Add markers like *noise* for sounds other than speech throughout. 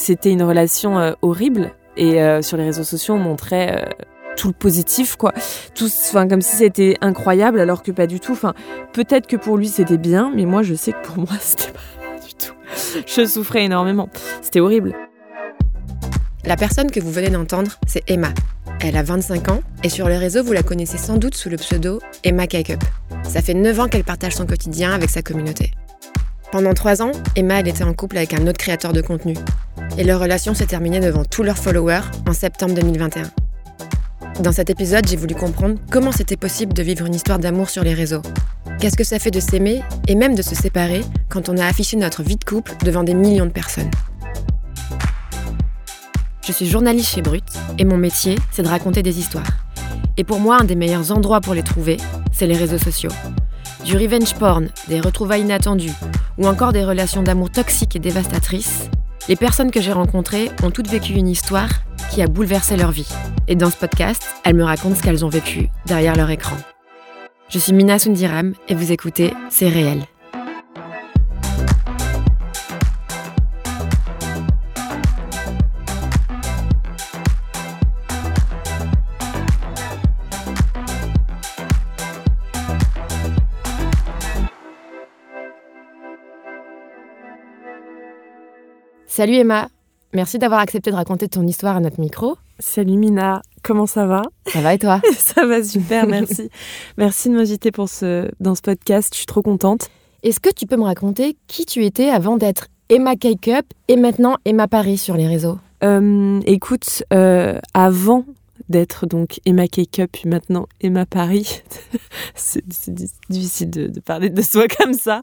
c'était une relation euh, horrible. Et euh, sur les réseaux sociaux, on montrait euh, tout le positif, quoi. Tout, enfin, comme si c'était incroyable, alors que pas du tout. Enfin, peut-être que pour lui c'était bien, mais moi je sais que pour moi *laughs* c'était pas du tout. Je souffrais énormément. C'était horrible. La personne que vous venez d'entendre, c'est Emma. Elle a 25 ans et sur les réseaux, vous la connaissez sans doute sous le pseudo Emma Cakeup. Ça fait 9 ans qu'elle partage son quotidien avec sa communauté. Pendant 3 ans, Emma était en couple avec un autre créateur de contenu. Et leur relation s'est terminée devant tous leurs followers en septembre 2021. Dans cet épisode, j'ai voulu comprendre comment c'était possible de vivre une histoire d'amour sur les réseaux. Qu'est-ce que ça fait de s'aimer et même de se séparer quand on a affiché notre vie de couple devant des millions de personnes? Je suis journaliste chez Brut et mon métier, c'est de raconter des histoires. Et pour moi, un des meilleurs endroits pour les trouver, c'est les réseaux sociaux. Du revenge porn, des retrouvailles inattendues ou encore des relations d'amour toxiques et dévastatrices, les personnes que j'ai rencontrées ont toutes vécu une histoire qui a bouleversé leur vie. Et dans ce podcast, elles me racontent ce qu'elles ont vécu derrière leur écran. Je suis Mina Sundiram et vous écoutez C'est réel. Salut Emma, merci d'avoir accepté de raconter ton histoire à notre micro. Salut Mina, comment ça va? Ça va et toi? *laughs* Ça va super, merci. merci de m'inviter pour ce, dans ce podcast, je suis trop contente. Est-ce que tu peux me raconter qui tu étais avant d'être Emma Cake-Up et maintenant Emma Paris sur les réseaux? Euh, écoute, euh, avant d'être donc Emma Cake-Up puis maintenant Emma Paris, *laughs* c'est c'est di- difficile de, de parler de soi comme ça,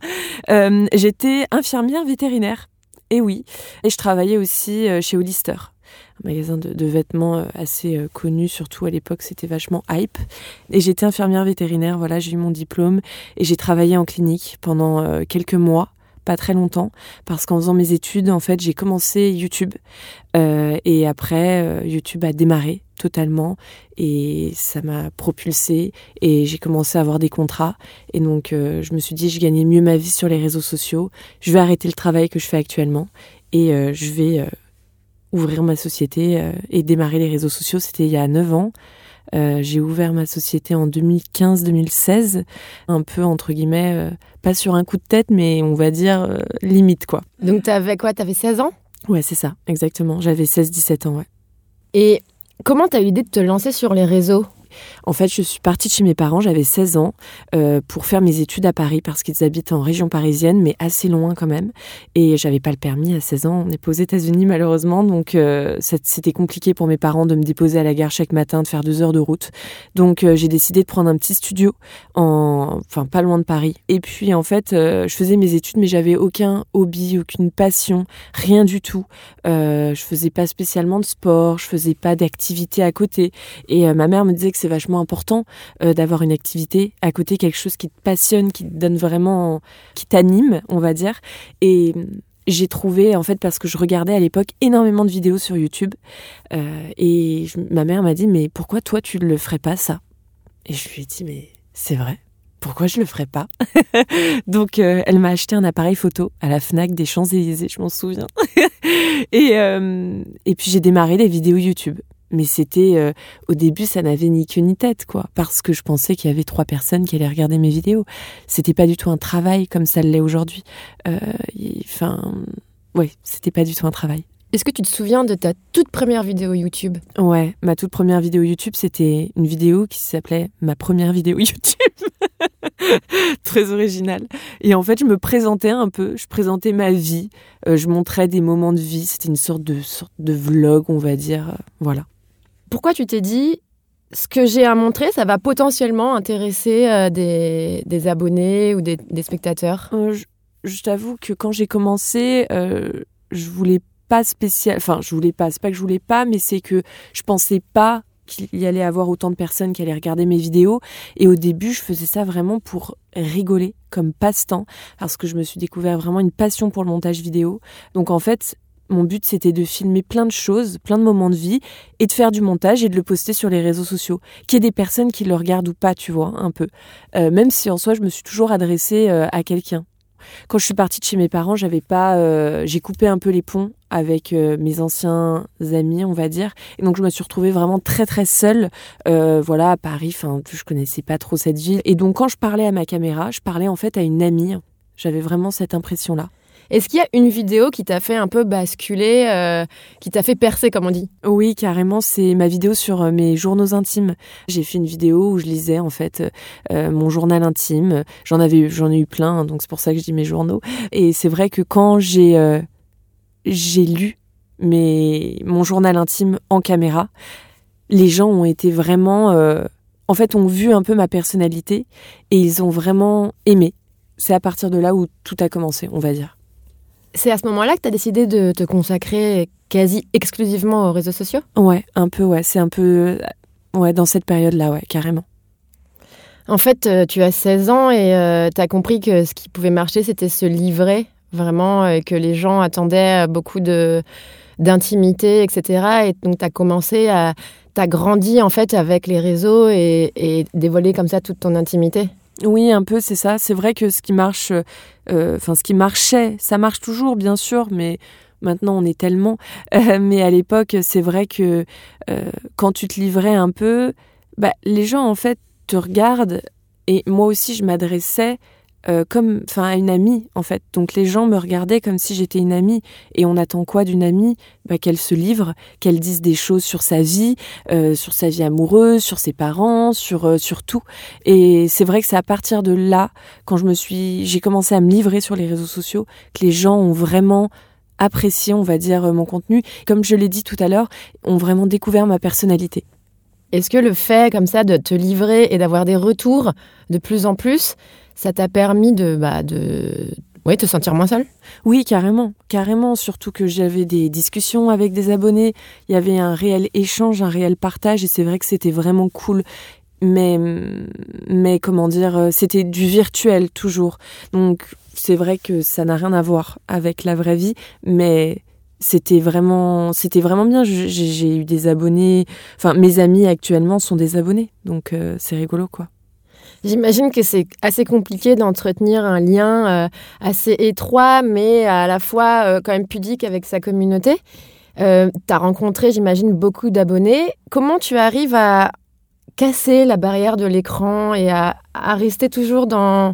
euh, j'étais infirmière vétérinaire. Et oui, et je travaillais aussi euh, chez Hollister, un magasin de, de vêtements euh, assez euh, connu, surtout à l'époque c'était vachement hype. Et j'étais infirmière vétérinaire, voilà, j'ai eu mon diplôme. Et j'ai travaillé en clinique pendant quelques mois, pas très longtemps, parce qu'en faisant mes études, en fait, j'ai commencé YouTube euh, et après euh, YouTube a démarré totalement et ça m'a propulsée et j'ai commencé à avoir des contrats et donc euh, je me suis dit je gagnais mieux ma vie sur les réseaux sociaux, je vais arrêter le travail que je fais actuellement et je vais ouvrir ma société et démarrer les réseaux sociaux. C'était il y a 9 ans. Euh, j'ai ouvert ma société en 2015-2016, un peu entre guillemets, euh, pas sur un coup de tête, mais on va dire euh, limite quoi. Donc t'avais quoi? T'avais 16 ans? Ouais, c'est ça, exactement. J'avais 16-17 ans, ouais. Et comment t'as eu l'idée de te lancer sur les réseaux? En fait, je suis partie de chez mes parents, j'avais 16 ans, euh, pour faire mes études à Paris, parce qu'ils habitent en région parisienne, mais assez loin quand même. Et j'avais pas le permis à 16 ans, on n'est pas aux États-Unis malheureusement, donc euh, c'était compliqué pour mes parents de me déposer à la gare chaque matin, de faire deux heures de route. Donc euh, j'ai décidé de prendre un petit studio, en, enfin pas loin de Paris. Et puis en fait, je faisais mes études, mais j'avais aucun hobby, aucune passion, rien du tout. Je faisais pas spécialement de sport, je faisais pas d'activité à côté. Et ma mère me disait que c'est vachement important euh, d'avoir une activité à côté, quelque chose qui te passionne, qui te donne vraiment, qui t'anime, on va dire. Et hum, j'ai trouvé, en fait, parce que je regardais à l'époque énormément de vidéos sur YouTube, euh, et ma mère m'a dit, mais pourquoi toi tu ne le ferais pas ça? Et je lui ai dit, mais c'est vrai. Pourquoi je le ferais pas? *laughs* Donc, euh, elle m'a acheté un appareil photo à la Fnac des Champs-Élysées, je m'en souviens. *laughs* et, et puis j'ai démarré les vidéos YouTube. Mais c'était euh, au début, ça n'avait ni queue ni tête, quoi, parce que je pensais qu'il y avait trois personnes qui allaient regarder mes vidéos. C'était pas du tout un travail comme ça l'est aujourd'hui. Euh, Enfin, ouais, c'était pas du tout un travail. Est-ce que tu te souviens de ta toute première vidéo YouTube? Ouais, ma toute première vidéo YouTube, c'était une vidéo qui s'appelait ma première vidéo *laughs* YouTube. Très originale. Et en fait, je me présentais un peu, je présentais ma vie, euh, je montrais des moments de vie, c'était une sorte de sorte de vlog, on va dire, voilà. Pourquoi tu t'es dit ce que j'ai à montrer, ça va potentiellement intéresser euh, des, abonnés ou des, spectateurs? Euh, je je t'avoue que quand j'ai commencé, euh, je voulais pas spécial. Enfin, je voulais pas. C'est pas que je voulais pas, mais c'est que je pensais pas qu'il y allait avoir autant de personnes qui allaient regarder mes vidéos. Et au début, je faisais ça vraiment pour rigoler, comme passe-temps, parce que je me suis découvert vraiment une passion pour le montage vidéo. Donc en fait, mon but c'était de filmer plein de choses, plein de moments de vie, et de faire du montage et de le poster sur les réseaux sociaux. Qu'il y ait des personnes qui le regardent ou pas, tu vois, un peu. Euh, même si en soi, je me suis toujours adressée euh, à quelqu'un. Quand je suis partie de chez mes parents, j'avais pas, euh, j'ai coupé un peu les ponts avec mes anciens amis, on va dire, et donc je me suis retrouvée vraiment très très seule, voilà, à Paris. Enfin, je connaissais pas trop cette ville, et donc quand je parlais à ma caméra, je parlais en fait à une amie. J'avais vraiment cette impression-là. Est-ce qu'il y a une vidéo qui t'a fait un peu basculer, euh, qui t'a fait percer, comme on dit? Oui, carrément, c'est ma vidéo sur euh, mes journaux intimes. J'ai fait une vidéo où je lisais en fait euh, mon journal intime. J'en avais, j'en ai eu plein, donc c'est pour ça que je dis mes journaux. Et c'est vrai que quand j'ai lu mon journal intime en caméra, les gens ont été vraiment, en fait, ont vu un peu ma personnalité et ils ont vraiment aimé. C'est à partir de là où tout a commencé, on va dire. C'est à ce moment-là que tu as décidé de te consacrer quasi exclusivement aux réseaux sociaux? Ouais, un peu, ouais. C'est un peu. Ouais, dans cette période-là, ouais, carrément. En fait, euh, tu as 16 ans et euh, tu as compris que ce qui pouvait marcher, c'était se livrer vraiment, et que les gens attendaient beaucoup de d'intimité, etc. Et donc, tu as commencé à... Tu as grandi, en fait, avec les réseaux et, et dévoiler comme ça toute ton intimité oui, un peu, c'est ça. C'est vrai que ce qui marche, euh, enfin, ce qui marchait, ça marche toujours, bien sûr, mais maintenant on est tellement. *laughs* Euh, mais à l'époque, c'est vrai que euh, quand tu te livrais un peu, bah, les gens, en fait, te regardent. Et moi aussi, je m'adressais euh, comme enfin à une amie en fait. Donc les gens me regardaient comme si j'étais une amie et on attend quoi d'une amie? Bah, qu'elle se livre, qu'elle dise des choses sur sa vie, euh, sur sa vie amoureuse, sur ses parents, sur euh, sur tout. Et c'est vrai que c'est à partir de là quand je me suis j'ai commencé à me livrer sur les réseaux sociaux que les gens ont vraiment apprécié, on va dire mon contenu. Comme je l'ai dit tout à l'heure, ont vraiment découvert ma personnalité. Est-ce que le fait comme ça de te livrer et d'avoir des retours de plus en plus, ça t'a permis de, bah, de te sentir moins seul Oui, carrément, carrément. Surtout que j'avais des discussions avec des abonnés. Il y avait un réel échange, un réel partage, et c'est vrai que c'était vraiment cool. Mais, mais comment dire, euh, c'était du virtuel toujours. Donc c'est vrai que ça n'a rien à voir avec la vraie vie, mais c'était vraiment, c'était vraiment bien. J'ai eu des abonnés. Enfin, mes amis actuellement sont des abonnés, donc euh, c'est rigolo, quoi. J'imagine que c'est assez compliqué d'entretenir un lien euh, assez étroit, mais à la fois euh, quand même pudique avec sa communauté. Euh, tu as rencontré, j'imagine, beaucoup d'abonnés. Comment tu arrives à casser la barrière de l'écran et à, rester toujours dans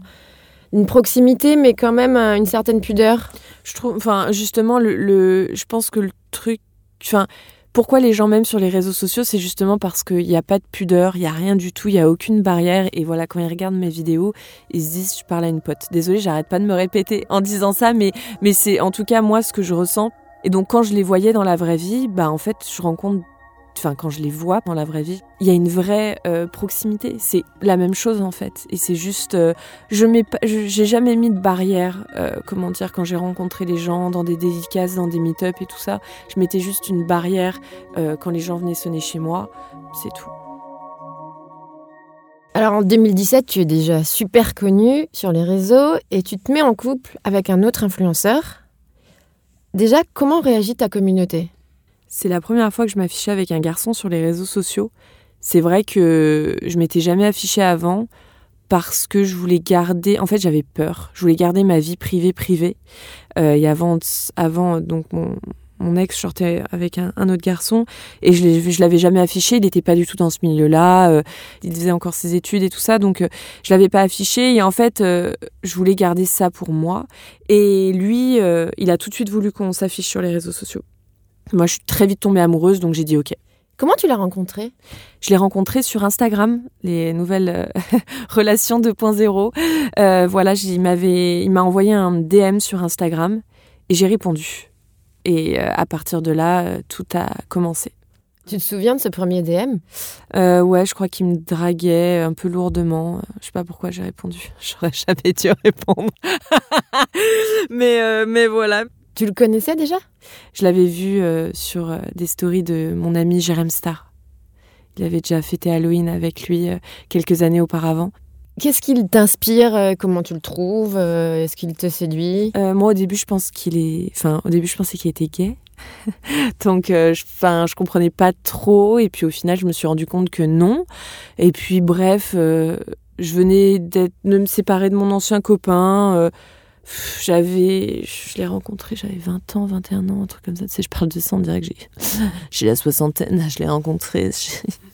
une proximité, mais quand même une certaine pudeur? Je trouve, enfin, justement, le, je pense que le truc, enfin, pourquoi les gens m'aiment sur les réseaux sociaux C'est justement parce qu'il n'y a pas de pudeur, il n'y a rien du tout, il n'y a aucune barrière. Et voilà, quand ils regardent mes vidéos, ils se disent je parle à une pote. Désolée, j'arrête pas de me répéter en disant ça, mais, mais c'est en tout cas moi ce que je ressens. Et donc quand je les voyais dans la vraie vie, bah en fait je rencontre enfin quand je les vois dans la vraie vie, il y a une vraie euh, proximité. C'est la même chose en fait. Et c'est juste, euh, je mets j'ai jamais mis de barrière. Euh, comment dire quand j'ai rencontré les gens dans des dédicaces, dans des meet-up et tout ça, je mettais juste une barrière quand les gens venaient sonner chez moi. C'est tout. Alors en 2017, tu es déjà super connu sur les réseaux et tu te mets en couple avec un autre influenceur. Déjà, comment réagit ta communauté? C'est la première fois que je m'affichais avec un garçon sur les réseaux sociaux. C'est vrai que je m'étais jamais affichée avant parce que je voulais garder. En fait, j'avais peur. Je voulais garder ma vie privée privée. Euh, et avant, avant donc mon, ex sortait avec un, autre garçon et je, je l'avais jamais affiché. Il n'était pas du tout dans ce milieu-là. Euh, il faisait encore ses études et tout ça, donc euh, je l'avais pas affiché. Et en fait, euh, je voulais garder ça pour moi. Et lui, il a tout de suite voulu qu'on s'affiche sur les réseaux sociaux. Moi, je suis très vite tombée amoureuse, donc j'ai dit OK. Comment tu l'as rencontré Je l'ai rencontré sur Instagram, les nouvelles euh, *laughs* relations 2.0. Euh, voilà, il m'avait, il m'a envoyé un DM sur Instagram et j'ai répondu. Et euh, à partir de là, tout a commencé. Tu te souviens de ce premier DM Ouais, je crois qu'il me draguait un peu lourdement. Je sais pas pourquoi j'ai répondu. *laughs* J'aurais jamais dû répondre. *laughs* mais, mais voilà. Tu le connaissais déjà? Je l'avais vu euh, sur euh, des stories de mon ami Jérém Star. Il avait déjà fêté Halloween avec lui euh, quelques années auparavant. Qu'est-ce qu'il t'inspire Comment tu le trouves Est-ce qu'il te séduit? Moi, au début, je pense qu'il est. Enfin, au début, je pensais qu'il était gay. *laughs* Donc, je, enfin, je comprenais pas trop. Et puis, au final, je me suis rendu compte que non. Et puis, bref, je venais de me séparer de mon ancien copain j'avais, je l'ai rencontré, j'avais 20 ans, 21 ans, un truc comme ça. Tu sais, je parle de ça, on dirait que j'ai, *laughs* j'ai la soixantaine, je l'ai rencontré,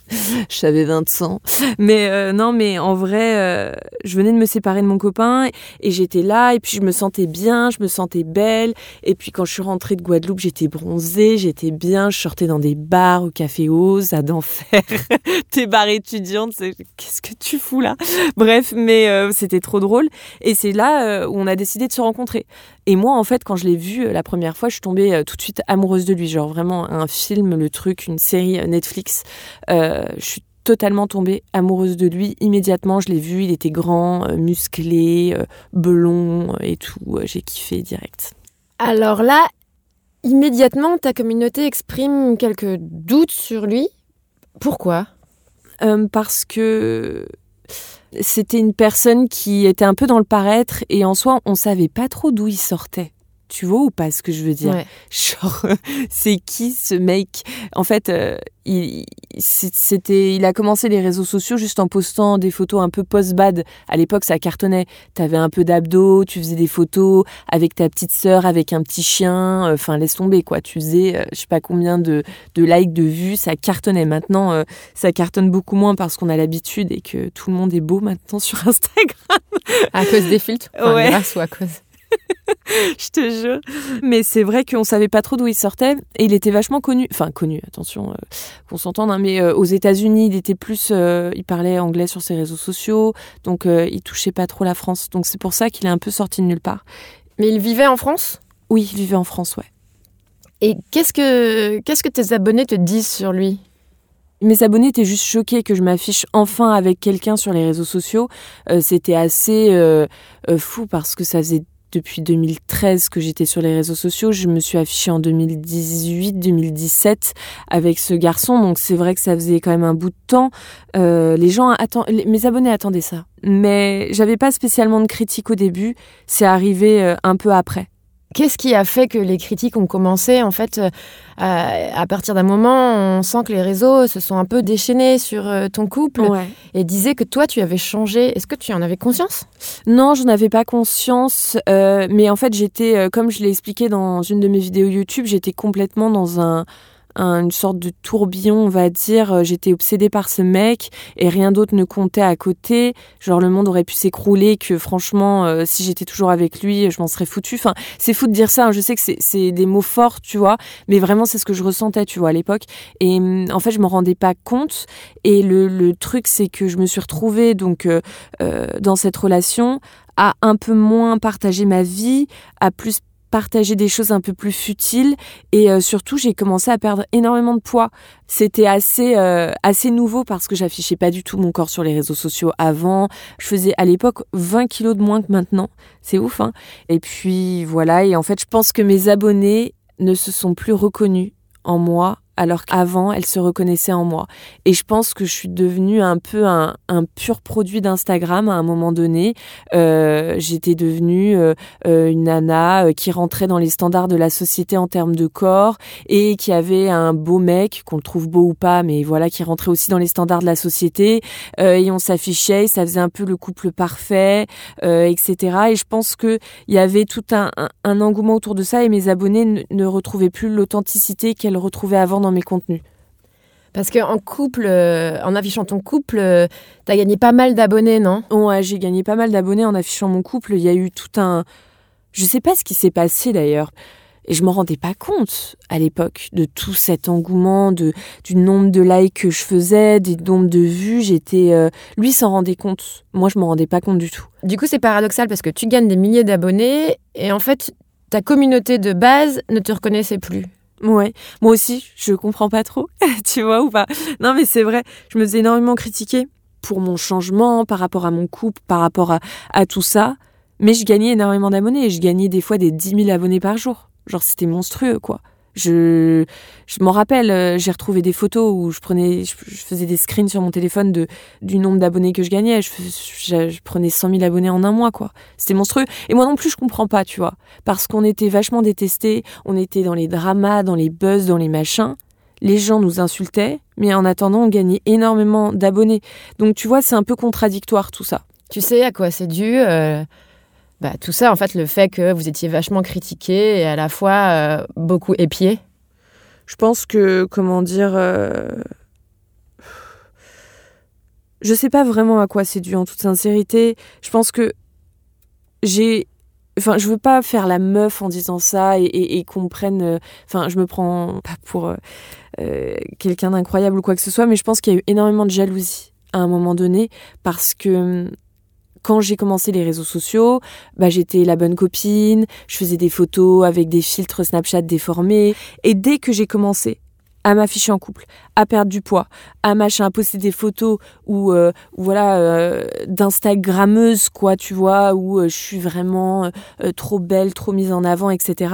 *laughs* j'avais 20 ans. Mais euh, non, mais en vrai, euh, je venais de me séparer de mon copain et j'étais là et puis je me sentais bien, je me sentais belle. Et puis quand je suis rentrée de Guadeloupe, j'étais bronzée, j'étais bien, je sortais dans des bars, au Café Ose, à d'enfer, *laughs* tes bars étudiantes, qu'est-ce que tu fous là? Bref, mais euh, c'était trop drôle. Et c'est là où on a décidé de se rencontrer. Et moi, en fait, quand je l'ai vu la première fois, je suis tombée tout de suite amoureuse de lui. Genre vraiment un film, le truc, une série Netflix. Euh, je suis totalement tombée amoureuse de lui immédiatement. Je l'ai vu, il était grand, euh, musclé, euh, blond et tout. J'ai kiffé direct. Alors là, immédiatement, ta communauté exprime quelques doutes sur lui. Pourquoi? Parce que c'était une personne qui était un peu dans le paraître et en soi, on savait pas trop d'où il sortait. Tu vois ou pas ce que je veux dire? Genre, *laughs* c'est qui ce mec? En fait, euh, il, c'était, il a commencé les réseaux sociaux juste en postant des photos un peu post-bad. À l'époque, ça cartonnait. T'avais un peu d'abdos, tu faisais des photos avec ta petite sœur, avec un petit chien. Euh, enfin, laisse tomber, quoi. Tu faisais, euh, je sais pas combien de, de likes, de vues, ça cartonnait. Maintenant, ça cartonne beaucoup moins parce qu'on a l'habitude et que tout le monde est beau maintenant sur *laughs* Instagram. À cause des filtres? Ouais. Grâce ou à cause? *laughs* je te jure. Mais c'est vrai qu'on savait pas trop d'où il sortait et il était vachement connu. Enfin, connu, attention, euh, qu'on s'entende, hein, mais euh, aux États-Unis, il était plus. Euh, il parlait anglais sur ses réseaux sociaux, donc il touchait pas trop la France. Donc c'est pour ça qu'il est un peu sorti de nulle part. Mais il vivait en France? Oui, il vivait en France, ouais. Et qu'est-ce que, qu'est-ce que tes abonnés te disent sur lui? Mes abonnés étaient juste choqués que je m'affiche enfin avec quelqu'un sur les réseaux sociaux. C'était assez fou parce que ça faisait depuis 2013 que j'étais sur les réseaux sociaux. Je me suis affichée en 2018-2017 avec ce garçon. Donc c'est vrai que ça faisait quand même un bout de temps. Euh, les gens attendent, mes abonnés attendaient ça. Mais j'avais pas spécialement de critiques au début. C'est arrivé euh, un peu après. Qu'est-ce qui a fait que les critiques ont commencé En fait, euh, à partir d'un moment, on sent que les réseaux se sont un peu déchaînés sur euh, ton couple et disaient que toi, tu avais changé. Est-ce que tu en avais conscience? Non, je n'avais pas conscience. Euh, mais en fait, j'étais, comme je l'ai expliqué dans une de mes vidéos YouTube, j'étais complètement dans un une sorte de tourbillon, on va dire. Euh, j'étais obsédée par ce mec et rien d'autre ne comptait à côté. Genre le monde aurait pu s'écrouler, que franchement, euh, si j'étais toujours avec lui, je m'en serais foutue. Enfin, c'est fou de dire ça. Hein. Je sais que c'est des mots forts, tu vois, mais vraiment c'est ce que je ressentais, tu vois, à l'époque. Et hum, en fait, je me rendais pas compte. Et le, le truc, c'est que je me suis retrouvée donc euh, dans cette relation à un peu moins partager ma vie, à plus partager des choses un peu plus futiles et euh, surtout j'ai commencé à perdre énormément de poids. C'était assez euh, assez nouveau parce que j'affichais pas du tout mon corps sur les réseaux sociaux avant. Je faisais à l'époque 20 kilos de moins que maintenant. C'est ouf hein. Et puis voilà et en fait je pense que mes abonnés ne se sont plus reconnus en moi alors qu'avant, elle se reconnaissait en moi. Et je pense que je suis devenue un peu un, pur produit d'Instagram à un moment donné. Euh, j'étais devenue euh, euh, une nana qui rentrait dans les standards de la société en termes de corps et qui avait un beau mec, qu'on le trouve beau ou pas, mais voilà, qui rentrait aussi dans les standards de la société. et on s'affichait, ça faisait un peu le couple parfait, etc. Et je pense qu'il y avait tout un, engouement autour de ça et mes abonnés ne, retrouvaient plus l'authenticité qu'elles retrouvaient avant dans mes contenus. Parce qu'en couple, euh, en affichant ton couple, euh, tu as gagné pas mal d'abonnés, non? Ouais, j'ai gagné pas mal d'abonnés en affichant mon couple. Il y a eu tout un. Je sais pas ce qui s'est passé d'ailleurs. Et je m'en rendais pas compte à l'époque de tout cet engouement, de, du nombre de likes que je faisais, des nombres de vues. J'étais, euh, lui s'en rendait compte. Moi, je m'en rendais pas compte du tout. Du coup, c'est paradoxal parce que tu gagnes des milliers d'abonnés et en fait, ta communauté de base ne te reconnaissait plus. Ouais, moi aussi, je comprends pas trop, *laughs* tu vois ou pas. Non, mais c'est vrai, je me faisais énormément critiquer pour mon changement, par rapport à mon couple, par rapport à, à tout ça. Mais je gagnais énormément d'abonnés. Je gagnais des fois des 10 000 abonnés par jour. Genre, c'était monstrueux, quoi. Je, je m'en rappelle, euh, j'ai retrouvé des photos où je prenais, je, faisais des screens sur mon téléphone de, du nombre d'abonnés que je gagnais. Je, prenais 100 000 abonnés en un mois, quoi. C'était monstrueux. Et moi non plus, je comprends pas, tu vois. Parce qu'on était vachement détestés, on était dans les dramas, dans les buzz, dans les machins. Les gens nous insultaient, mais en attendant, on gagnait énormément d'abonnés. Donc, tu vois, c'est un peu contradictoire tout ça. Tu sais à quoi c'est dû euh, bah, tout ça, en fait, le fait que vous étiez vachement critiqué et à la fois euh, beaucoup épié Je pense que, comment dire, euh... je sais pas vraiment à quoi c'est dû en toute sincérité. Je pense que j'ai Enfin, je veux pas faire la meuf en disant ça et, qu'on prenne. Euh, enfin, je me prends pas pour euh, quelqu'un d'incroyable ou quoi que ce soit, mais je pense qu'il y a eu énormément de jalousie à un moment donné parce que hum, quand j'ai commencé les réseaux sociaux, bah, j'étais la bonne copine, je faisais des photos avec des filtres Snapchat déformés. Et dès que j'ai commencé à m'afficher en couple, à perdre du poids, à machin, à poster des photos ou euh, voilà euh, d'instagrammeuse quoi, tu vois, où euh, je suis vraiment trop belle, trop mise en avant, etc.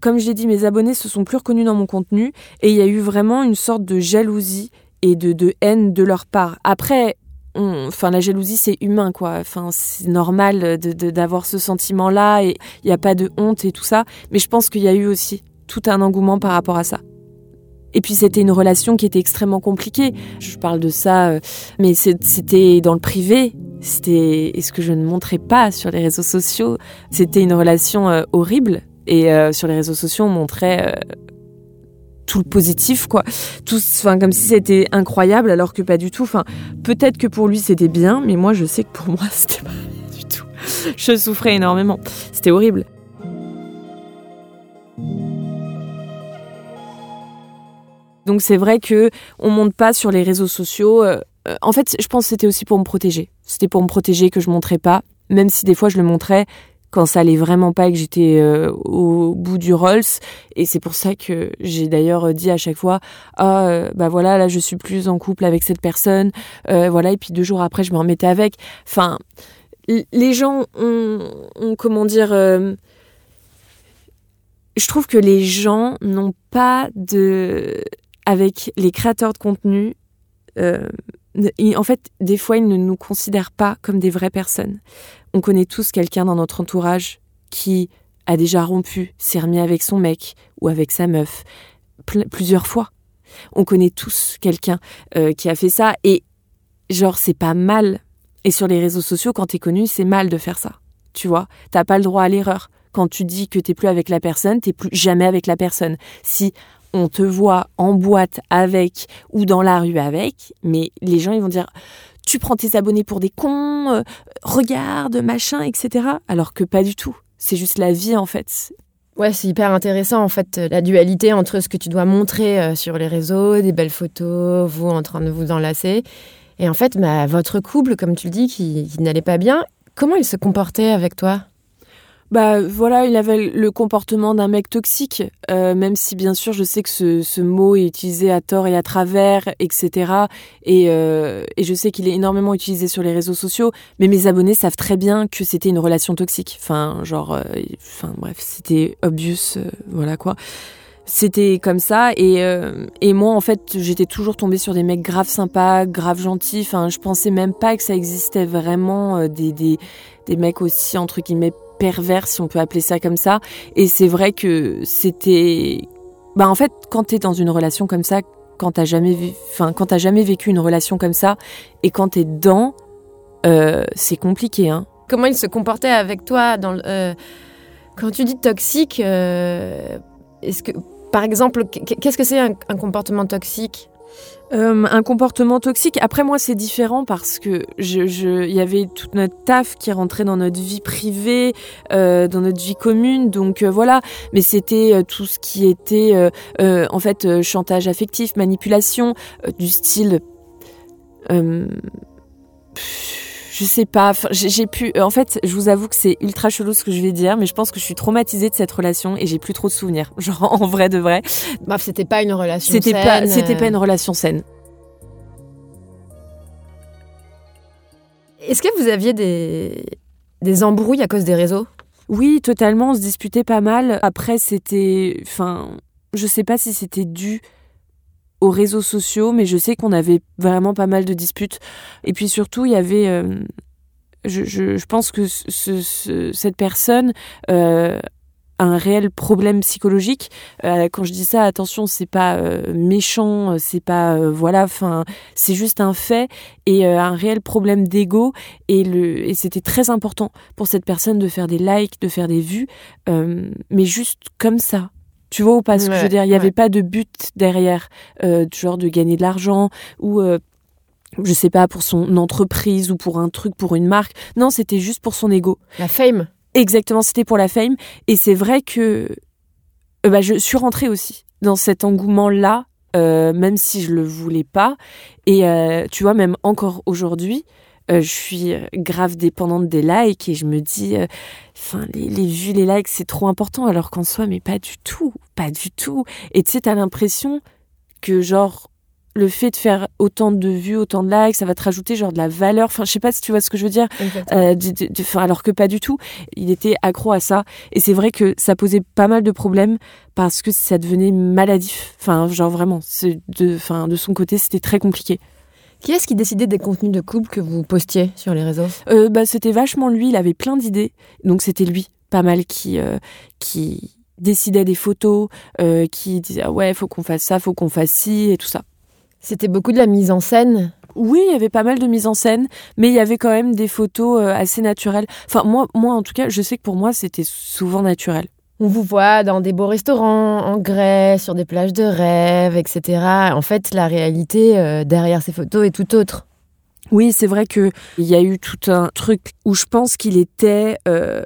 comme je l'ai dit, mes abonnés se sont plus reconnus dans mon contenu et il y a eu vraiment une sorte de jalousie et de, de haine de leur part. Après, enfin la jalousie c'est humain quoi enfin c'est normal de d'avoir ce sentiment là et il n'y a pas de honte et tout ça mais je pense qu'il y a eu aussi tout un engouement par rapport à ça et puis c'était une relation qui était extrêmement compliquée. Je parle de ça, euh, mais c'était dans le privé. C'était ce que je ne montrais pas sur les réseaux sociaux. C'était une relation euh, horrible. Et euh, sur les réseaux sociaux, on montrait tout le positif, quoi. Tout, enfin, comme si c'était incroyable, alors que pas du tout. Enfin, peut-être que pour lui c'était bien, mais moi je sais que pour *laughs* moi c'était pas du tout. Je souffrais énormément. C'était horrible. Donc c'est vrai que on monte pas sur les réseaux sociaux. Euh, euh, en fait, je pense que c'était aussi pour me protéger. C'était pour me protéger que je montrais pas, même si des fois je le montrais quand ça allait vraiment pas et que j'étais euh, au bout du Rolls. Et c'est pour ça que j'ai d'ailleurs dit à chaque fois, ah bah voilà, là je suis plus en couple avec cette personne, voilà. Et puis deux jours après, je me remettais avec. Enfin, les gens ont, ont comment dire je trouve que les gens n'ont pas de avec les créateurs de contenu, euh, en fait, des fois, ils ne nous considèrent pas comme des vraies personnes. On connaît tous quelqu'un dans notre entourage qui a déjà rompu, s'est remis avec son mec ou avec sa meuf plusieurs fois. On connaît tous quelqu'un euh, qui a fait ça et genre c'est pas mal. Et sur les réseaux sociaux, quand t'es connu, c'est mal de faire ça. Tu vois, t'as pas le droit à l'erreur. Quand tu dis que t'es plus avec la personne, t'es plus jamais avec la personne. Si on te voit en boîte avec ou dans la rue avec, mais les gens ils vont dire tu prends tes abonnés pour des cons, euh, regarde, machin, etc. Alors que pas du tout. C'est juste la vie en fait. Ouais, c'est hyper intéressant en fait, la dualité entre ce que tu dois montrer euh, sur les réseaux, des belles photos, vous en train de vous enlacer, et en fait, bah, votre couple, comme tu le dis, qui n'allait pas bien, comment il se comportait avec toi? Bah voilà, il avait le comportement d'un mec toxique, euh, même si bien sûr je sais que ce, ce, mot est utilisé à tort et à travers, etc. Et, euh, et je sais qu'il est énormément utilisé sur les réseaux sociaux, mais mes abonnés savent très bien que c'était une relation toxique. Enfin, genre, euh, enfin bref, c'était obvious, voilà quoi. C'était comme ça et, et moi en fait j'étais toujours tombée sur des mecs grave sympas, grave gentils. Enfin je pensais même pas que ça existait vraiment des, des, des mecs aussi entre guillemets pervers, si on peut appeler ça comme ça. Et c'est vrai que c'était. Bah, en fait, quand tu es dans une relation comme ça, quand t'as jamais, enfin, quand jamais vécu une relation comme ça, et quand t'es dedans, euh, c'est compliqué. Hein. Comment il se comportait avec toi dans euh, Quand tu dis toxique, euh, est-ce que, par exemple, qu'est-ce que c'est un comportement toxique? Euh, un comportement toxique. Après moi c'est différent parce que je, y avait toute notre taf qui rentrait dans notre vie privée, euh, dans notre vie commune. Donc euh, voilà. Mais c'était tout ce qui était en fait chantage affectif, manipulation du style je sais pas. J'ai pu. En fait, je vous avoue que c'est ultra chelou ce que je vais dire, mais je pense que je suis traumatisée de cette relation et j'ai plus trop de souvenirs. *laughs* Genre en vrai de vrai. Bah, c'était pas une relation C'était pas. C'était pas une relation saine. Est-ce que vous aviez des des embrouilles à cause des réseaux? Oui, totalement. On se disputait pas mal. Après, c'était. Enfin, je sais pas si c'était dû aux réseaux sociaux, mais je sais qu'on avait vraiment pas mal de disputes. Et puis surtout, il y avait... Euh, je, pense que ce, cette personne... Euh, un réel problème psychologique. Euh, quand je dis ça, attention, c'est pas méchant, c'est pas voilà, enfin, c'est juste un fait et un réel problème d'ego. Et et c'était très important pour cette personne de faire des likes, de faire des vues, mais juste comme ça. Tu vois ou pas ce que je veux dire? Il n'y avait pas de but derrière, genre de gagner de l'argent ou je sais pas pour son entreprise ou pour un truc pour une marque. Non, c'était juste pour son ego. La fame. Exactement, c'était pour la fame. Et c'est vrai que euh, bah, je suis rentrée aussi dans cet engouement-là, euh, même si je le voulais pas. Et euh, tu vois, même encore aujourd'hui, je suis grave dépendante des likes et je me dis, enfin, les, les, vues, les likes, c'est trop important, alors qu'en soi, mais pas du tout, pas du tout. Et tu sais, t'as l'impression que genre le fait de faire autant de vues, autant de likes, ça va te rajouter genre de la valeur. Enfin, je sais pas si tu vois ce que je veux dire. Euh, alors que pas du tout. Il était accro à ça. Et c'est vrai que ça posait pas mal de problèmes parce que ça devenait maladif. Enfin, genre vraiment, de, enfin, de son côté, c'était très compliqué. Qui est-ce qui décidait des contenus de couple que vous postiez sur les réseaux? Euh, bah, C'était vachement lui. Il avait plein d'idées. Donc c'était lui, pas mal, qui, euh, qui décidait des photos, euh, qui disait ah ouais, faut qu'on fasse ça, faut qu'on fasse ci et tout ça. C'était beaucoup de la mise en scène? Oui, il y avait pas mal de mise en scène, mais il y avait quand même des photos assez naturelles. Enfin, moi, moi, en tout cas, je sais que pour moi, c'était souvent naturel. On vous voit dans des beaux restaurants, en Grèce, sur des plages de rêve, etc. En fait, la réalité euh, derrière ces photos est tout autre. Oui, c'est vrai qu'il y a eu tout un truc où je pense qu'il était euh,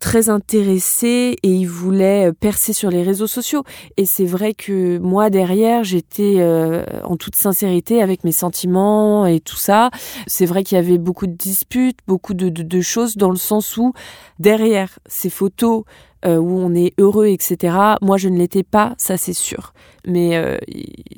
très intéressé et il voulait euh, percer sur les réseaux sociaux. Et c'est vrai que moi, derrière, j'étais euh, en toute sincérité avec mes sentiments et tout ça. C'est vrai qu'il y avait beaucoup de disputes, beaucoup de, de choses dans le sens où derrière ces photos, euh, où on est heureux, etc. Moi, je ne l'étais pas, ça c'est sûr. Mais euh,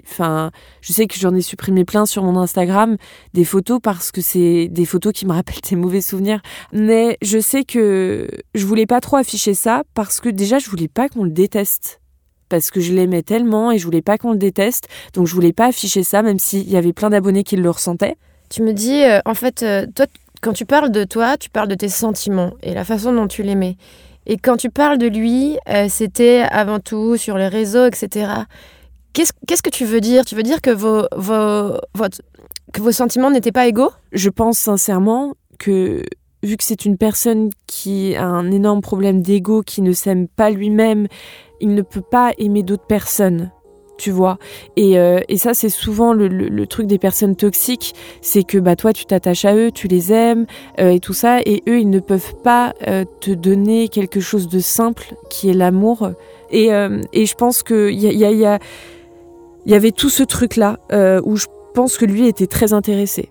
enfin, je sais que j'en ai supprimé plein sur mon Instagram des photos parce que c'est des photos qui me rappellent des mauvais souvenirs. Mais je sais que je voulais pas trop afficher ça parce que déjà, je voulais pas qu'on le déteste parce que je l'aimais tellement et je voulais pas qu'on le déteste. Donc je voulais pas afficher ça, même s'il y avait plein d'abonnés qui le ressentaient. Tu me dis, euh, en fait, toi, quand tu parles de toi, tu parles de tes sentiments et la façon dont tu l'aimais. Et quand tu parles de lui, euh, c'était avant tout sur les réseaux, etc. Qu'est-ce que tu veux dire? Tu veux dire que vos, que vos sentiments n'étaient pas égaux? Je pense sincèrement que vu que c'est une personne qui a un énorme problème d'ego, qui ne s'aime pas lui-même, il ne peut pas aimer d'autres personnes tu vois. Et, euh, et ça, c'est souvent le, le, truc des personnes toxiques, c'est que bah toi, tu t'attaches à eux, tu les aimes euh, et tout ça, et eux, ils ne peuvent pas euh, te donner quelque chose de simple qui est l'amour. Et, et je pense que il y, a, y, a, y avait tout ce truc là où je pense que lui était très intéressé.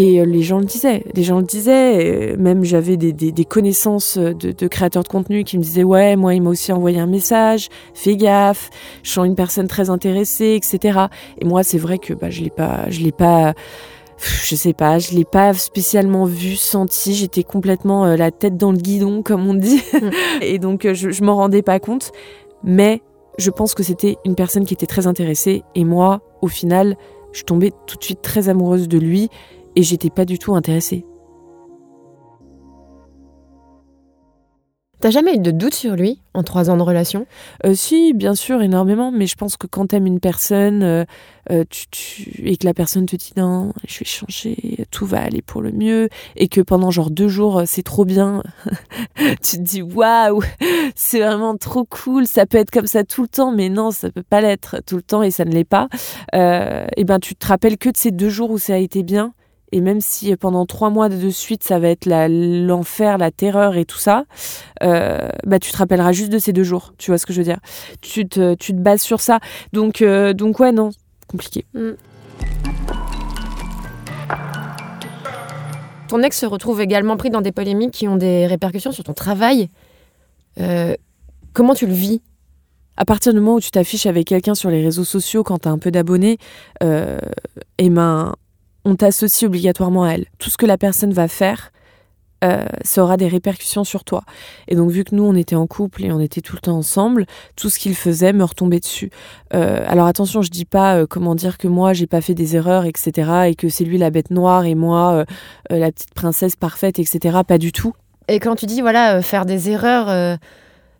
Et euh, les gens le disaient, les gens le disaient. Même j'avais des, des, connaissances de, créateurs de contenu qui me disaient ouais, moi il m'a aussi envoyé un message, fais gaffe, je sens une personne très intéressée, etc. Et moi c'est vrai que bah, je l'ai pas, je l'ai pas, je sais pas, je l'ai pas spécialement vu, senti. J'étais complètement euh, la tête dans le guidon comme on dit, mm. *laughs* et donc euh, je, je m'en rendais pas compte. Mais je pense que c'était une personne qui était très intéressée et moi, au final, je tombais tout de suite très amoureuse de lui et j'étais pas du tout intéressée. T'as jamais eu de doute sur lui en trois ans de relation? Euh, Si, bien sûr, énormément. Mais je pense que quand t'aimes une personne euh, euh, tu, et que la personne te dit non, je vais changer, tout va aller pour le mieux, et que pendant genre deux jours c'est trop bien, *laughs* tu te dis waouh, c'est vraiment trop cool. Ça peut être comme ça tout le temps, mais non, ça peut pas l'être tout le temps et ça ne l'est pas. et ben tu te rappelles que de ces deux jours où ça a été bien et même si pendant trois mois de suite ça va être l'enfer, la, terreur et tout ça, euh, bah tu te rappelleras juste de ces deux jours. Tu vois ce que je veux dire? Tu te, tu te bases sur ça. Donc, euh, donc ouais, non, compliqué. Mm. Ton ex se retrouve également pris dans des polémiques qui ont des répercussions sur ton travail. Euh, comment tu le vis? À partir du moment où tu t'affiches avec quelqu'un sur les réseaux sociaux quand tu as un peu d'abonnés, euh, eh ben, on t'associe obligatoirement à elle. Tout ce que la personne va faire, euh, ça aura des répercussions sur toi. Et donc, vu que nous, on était en couple et on était tout le temps ensemble, tout ce qu'il faisait me retombait dessus. Euh, alors, attention, je dis pas euh, comment dire que moi, j'ai pas fait des erreurs, etc., et que c'est lui la bête noire et moi, la petite princesse parfaite, etc. Pas du tout. Et quand tu dis, voilà, faire des erreurs,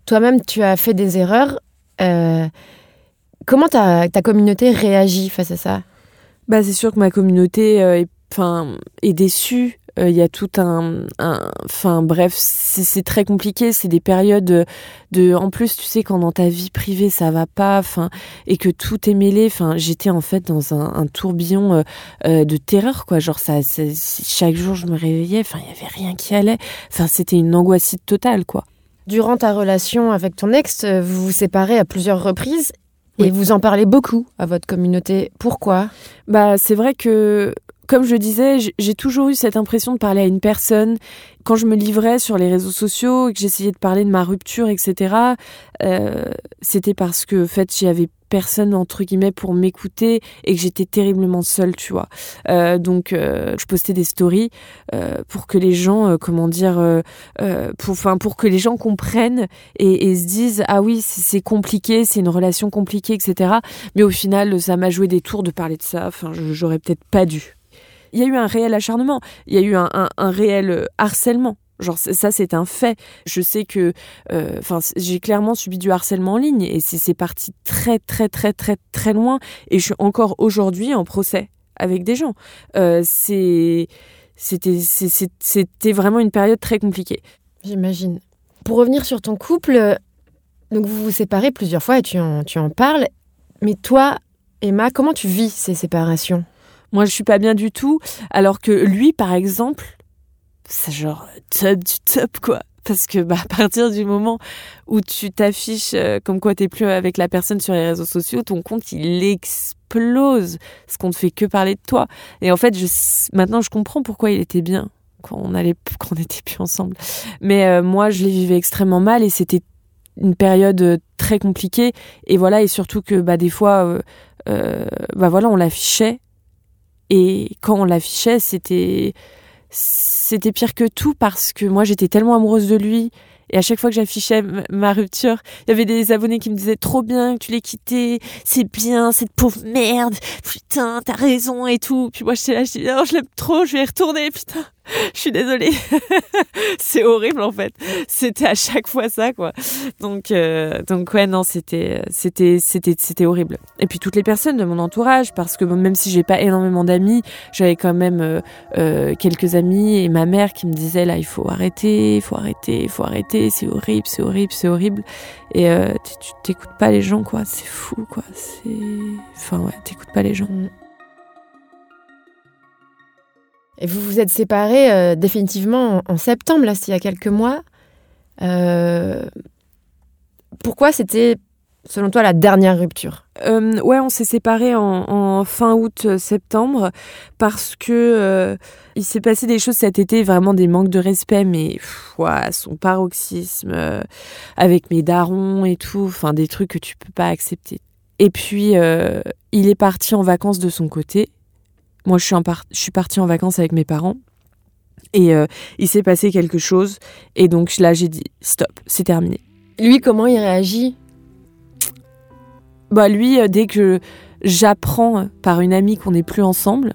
toi-même, tu as fait des erreurs. comment ta, ta communauté réagit face à ça? Bah, c'est sûr que ma communauté est, enfin, est déçue il y a tout un, enfin bref, c'est très compliqué. C'est des périodes de, en plus, tu sais, quand dans ta vie privée ça va pas, enfin, et que tout est mêlé. Enfin, j'étais en fait dans un, tourbillon euh, euh, de terreur, quoi. Genre ça, chaque jour je me réveillais, enfin, il y avait rien qui allait. Enfin, c'était une angoissite totale, quoi. Durant ta relation avec ton ex, euh, vous vous séparez à plusieurs reprises. Et vous en parlez beaucoup à votre communauté. Pourquoi? Bah, c'est vrai que comme je disais, j'ai toujours eu cette impression de parler à une personne. Quand je me livrais sur les réseaux sociaux et que j'essayais de parler de ma rupture, etc., euh, c'était parce que, en fait, j'y avais personne entre guillemets pour m'écouter et que j'étais terriblement seule, tu vois. Euh, donc, euh, je postais des stories pour que les gens, comment dire, pour, pour que les gens comprennent et, se disent ah oui, c'est compliqué, c'est une relation compliquée, etc. Mais au final, ça m'a joué des tours de parler de ça. Enfin, j'aurais peut-être pas dû il y a eu un réel acharnement, il y a eu un, réel euh, harcèlement. Genre ça c'est un fait. Je sais que, euh, enfin j'ai clairement subi du harcèlement en ligne et c'est parti très très très très très loin et je suis encore aujourd'hui en procès avec des gens. Euh, c'était vraiment une période très compliquée. J'imagine. Pour revenir sur ton couple, donc vous vous séparez plusieurs fois et tu en, tu en parles. Mais toi, Emma, comment tu vis ces séparations? Moi, je suis pas bien du tout. Alors que lui, par exemple, c'est genre top du top, quoi. Parce que bah, *laughs* à partir du moment où tu t'affiches euh, comme quoi t'es plus avec la personne sur les réseaux sociaux, ton compte il explose. Parce qu'on ne fait que parler de toi. Et en fait, je, maintenant je comprends pourquoi il était bien quand on allait, *laughs* quand était plus ensemble. Mais euh, moi, je les vivais extrêmement mal et c'était une période euh, très compliquée. Et voilà, et surtout que bah des fois, bah voilà, on l'affichait et quand on l'affichait, c'était c'était pire que tout parce que moi j'étais tellement amoureuse de lui et à chaque fois que j'affichais ma rupture, il y avait des abonnés qui me disaient trop bien que tu l'aies quitté, c'est bien, cette pauvre merde, putain, t'as raison et tout. Puis moi je dis non, je l'aime trop, je vais y retourner, putain. *laughs* je suis désolée. *laughs* c'est horrible en fait. C'était à chaque fois ça quoi. Donc euh, donc ouais non, c'était c'était c'était c'était horrible. Et puis toutes les personnes de mon entourage parce que même si j'ai pas énormément d'amis, j'avais quand même euh, euh, quelques amis et ma mère qui me disait là il faut arrêter, il faut arrêter, il faut arrêter, c'est horrible, c'est horrible, c'est horrible. Et tu t'écoutes pas les gens quoi, c'est fou quoi, c'est enfin ouais, t'écoutes pas les gens. Et vous vous êtes séparés euh, définitivement en, septembre, là, il y a quelques mois. Euh, pourquoi c'était, selon toi, la dernière rupture? Euh, Ouais, on s'est séparés en, fin août-septembre parce que il s'est passé des choses cet été, vraiment des manques de respect, mais son paroxysme avec mes darons et tout, enfin des trucs que tu peux pas accepter. Et puis, il est parti en vacances de son côté. Moi, je suis, je suis partie en vacances avec mes parents. Et euh, il s'est passé quelque chose. Et donc là, j'ai dit stop, c'est terminé. Lui, comment il réagit? Bah lui, euh, dès que j'apprends par une amie qu'on n'est plus ensemble,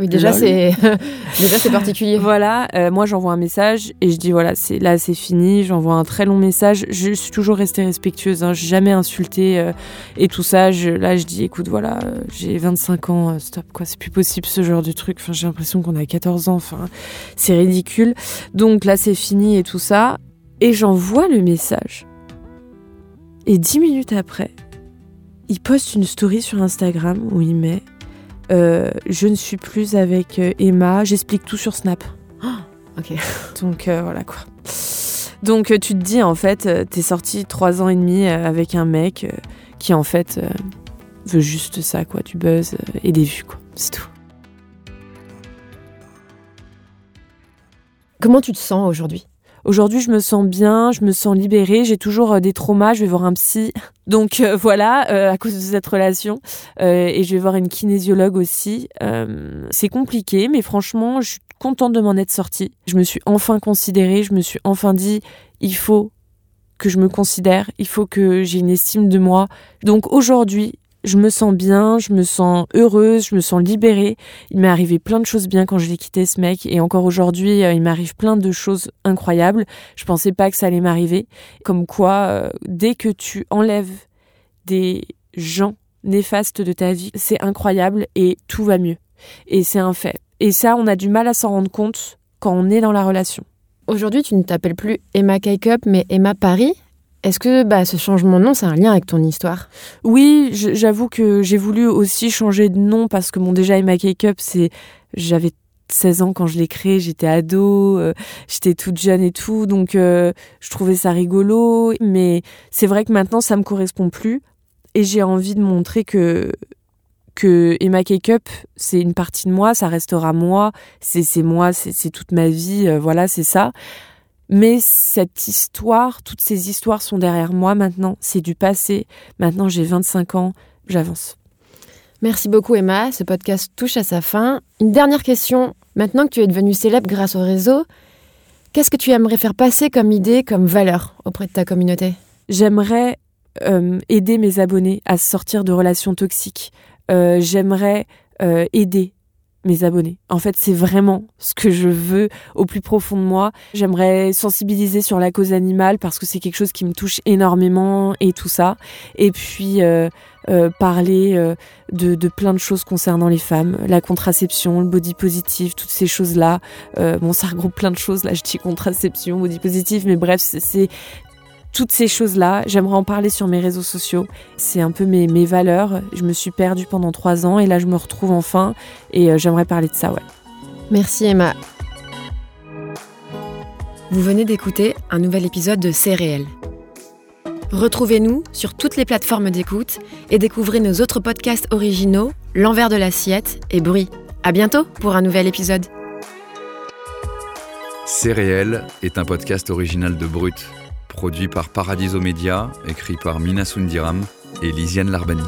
oui, déjà c'est *laughs* déjà c'est particulier. Voilà, euh, moi j'envoie un message et je dis voilà, c'est là c'est fini, j'envoie un très long message. Je suis toujours restée respectueuse, hein, jamais insulté euh, et tout ça. Je, là je dis écoute voilà, euh, j'ai 25 ans, stop quoi, c'est plus possible ce genre de truc. Enfin j'ai l'impression qu'on a 14 ans, enfin c'est ridicule. Donc là c'est fini et tout ça et j'envoie le message. Et dix minutes après, il poste une story sur Instagram où il met euh, je ne suis plus avec euh, Emma. J'explique tout sur Snap. *gasps* ok. Donc euh, voilà quoi. Donc tu te dis en fait, t'es sorti trois ans et demi avec un mec qui en fait veut juste ça quoi, du buzz et des vues quoi. C'est tout. Comment tu te sens aujourd'hui? Aujourd'hui, je me sens bien, je me sens libérée, j'ai toujours euh, des traumas, je vais voir un psy. *laughs* Donc euh, voilà, euh, à cause de cette relation. et je vais voir une kinésiologue aussi. c'est compliqué, mais franchement, je suis contente de m'en être sortie. Je me suis enfin considérée, je me suis enfin dit, il faut que je me considère, il faut que j'ai une estime de moi. Donc aujourd'hui, je me sens bien, je me sens heureuse, je me sens libérée. Il m'est arrivé plein de choses bien quand je l'ai quitté ce mec et encore aujourd'hui, euh, il m'arrive plein de choses incroyables. Je pensais pas que ça allait m'arriver. Comme quoi, euh, dès que tu enlèves des gens néfastes de ta vie, c'est incroyable et tout va mieux. Et c'est un fait. Et ça, on a du mal à s'en rendre compte quand on est dans la relation. Aujourd'hui, tu ne t'appelles plus Emma Cake-up, mais Emma Paris. Est-ce que bah, ce changement de nom, c'est un lien avec ton histoire? Oui, j'avoue que j'ai voulu aussi changer de nom parce que mon déjà Emma Cake Up, c'est j'avais 16 ans quand je l'ai créé, j'étais ado, euh, j'étais toute jeune et tout, donc euh, je trouvais ça rigolo. Mais c'est vrai que maintenant, ça me correspond plus et j'ai envie de montrer que que Emma Cake Up, c'est une partie de moi, ça restera moi, c'est moi, c'est toute ma vie, euh, voilà, c'est ça. Mais cette histoire, toutes ces histoires sont derrière moi maintenant. C'est du passé. Maintenant, j'ai 25 ans. J'avance. Merci beaucoup, Emma. Ce podcast touche à sa fin. Une dernière question. Maintenant que tu es devenue célèbre grâce au réseau, qu'est-ce que tu aimerais faire passer comme idée, comme valeur auprès de ta communauté? J'aimerais euh, aider mes abonnés à sortir de relations toxiques. Euh, j'aimerais euh, aider mes abonnés. En fait, c'est vraiment ce que je veux au plus profond de moi. J'aimerais sensibiliser sur la cause animale parce que c'est quelque chose qui me touche énormément et tout ça. Et puis euh, euh, parler euh, de, de, plein de choses concernant les femmes, la contraception, le body positive, toutes ces choses-là. bon, ça regroupe plein de choses. Là, je dis contraception, body positive, mais bref, c'est toutes ces choses-là, j'aimerais en parler sur mes réseaux sociaux. C'est un peu mes, mes, valeurs. Je me suis perdue pendant trois ans et là je me retrouve enfin et euh, j'aimerais parler de ça, ouais. Merci Emma. Vous venez d'écouter un nouvel épisode de C'est réel. Retrouvez-nous sur toutes les plateformes d'écoute et découvrez nos autres podcasts originaux, L'envers de l'assiette et Bruit. À bientôt pour un nouvel épisode. C'est réel est un podcast original de Brut produit par Paradiso Media, écrit par Mina Sundiram et Lisiane Larbani.